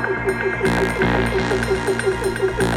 Thank you.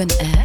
Gun Air.